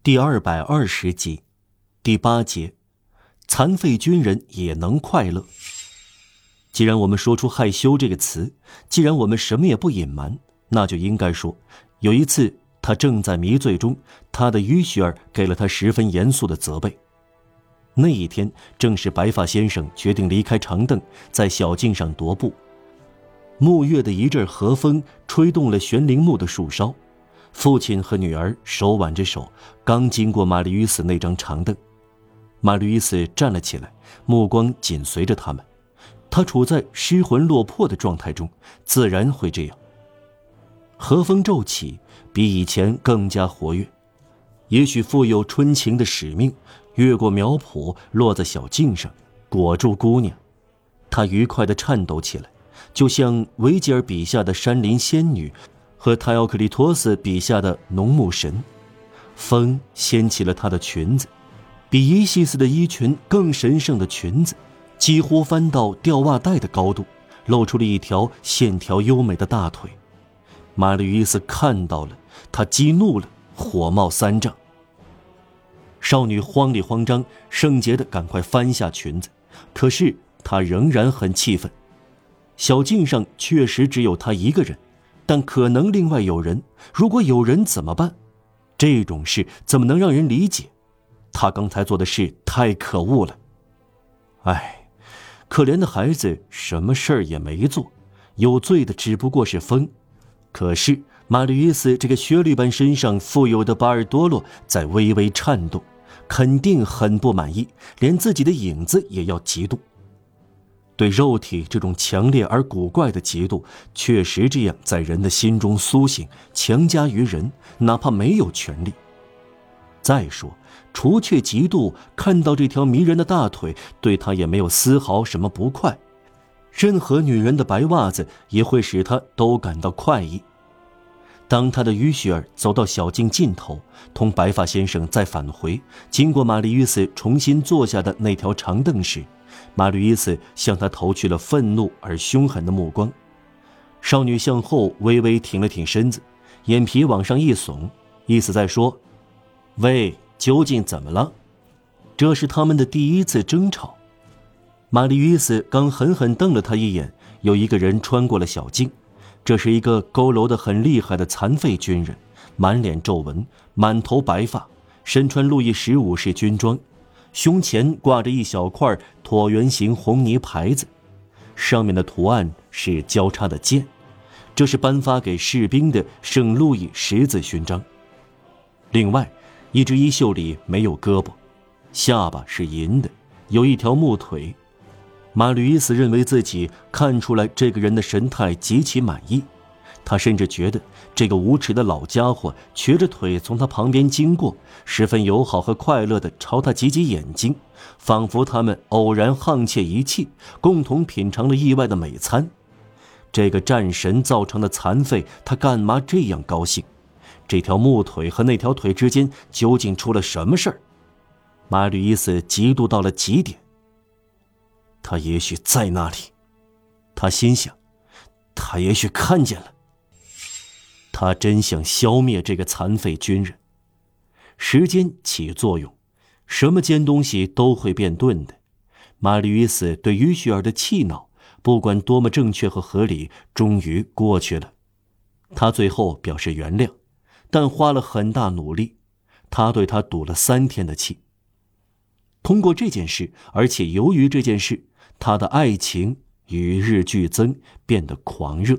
第二百二十集，第八节，残废军人也能快乐。既然我们说出害羞这个词，既然我们什么也不隐瞒，那就应该说，有一次他正在迷醉中，他的于雪儿给了他十分严肃的责备。那一天正是白发先生决定离开长凳，在小径上踱步，暮月的一阵和风吹动了悬铃木的树梢。父亲和女儿手挽着手，刚经过玛丽与斯那张长凳，玛丽与斯站了起来，目光紧随着他们。他处在失魂落魄的状态中，自然会这样。和风骤起，比以前更加活跃，也许富有春情的使命，越过苗圃，落在小径上，裹住姑娘。她愉快地颤抖起来，就像维吉尔笔下的山林仙女。和泰奥克利托斯笔下的农牧神，风掀起了她的裙子，比伊西斯的衣裙更神圣的裙子，几乎翻到吊袜带的高度，露出了一条线条优美的大腿。玛丽伊斯看到了，她激怒了，火冒三丈。少女慌里慌张、圣洁的赶快翻下裙子，可是她仍然很气愤。小径上确实只有她一个人。但可能另外有人，如果有人怎么办？这种事怎么能让人理解？他刚才做的事太可恶了。唉，可怜的孩子，什么事儿也没做，有罪的只不过是风。可是玛丽伊斯这个雪绿般身上富有的巴尔多洛在微微颤动，肯定很不满意，连自己的影子也要嫉妒。对肉体这种强烈而古怪的嫉妒，确实这样在人的心中苏醒，强加于人，哪怕没有权利。再说，除却嫉妒，看到这条迷人的大腿，对他也没有丝毫什么不快。任何女人的白袜子也会使他都感到快意。当他的于雪儿走到小径尽头，同白发先生再返回，经过玛丽·与斯重新坐下的那条长凳时，马吕伊斯向他投去了愤怒而凶狠的目光，少女向后微微挺了挺身子，眼皮往上一耸，意思在说：“喂，究竟怎么了？”这是他们的第一次争吵。玛丽伊斯刚狠狠瞪了他一眼，有一个人穿过了小径，这是一个佝偻的很厉害的残废军人，满脸皱纹，满头白发，身穿路易十五式军装。胸前挂着一小块椭圆形红泥牌子，上面的图案是交叉的剑，这是颁发给士兵的圣路易十字勋章。另外，一只衣袖里没有胳膊，下巴是银的，有一条木腿。马吕伊斯认为自己看出来这个人的神态极其满意。他甚至觉得这个无耻的老家伙瘸着腿从他旁边经过，十分友好和快乐地朝他挤挤眼睛，仿佛他们偶然沆瀣一气，共同品尝了意外的美餐。这个战神造成的残废，他干嘛这样高兴？这条木腿和那条腿之间究竟出了什么事儿？马吕伊斯嫉妒到了极点。他也许在那里，他心想，他也许看见了。他真想消灭这个残废军人。时间起作用，什么尖东西都会变钝的。玛丽·与斯对于雪儿的气恼，不管多么正确和合理，终于过去了。他最后表示原谅，但花了很大努力。他对他赌了三天的气。通过这件事，而且由于这件事，他的爱情与日俱增，变得狂热。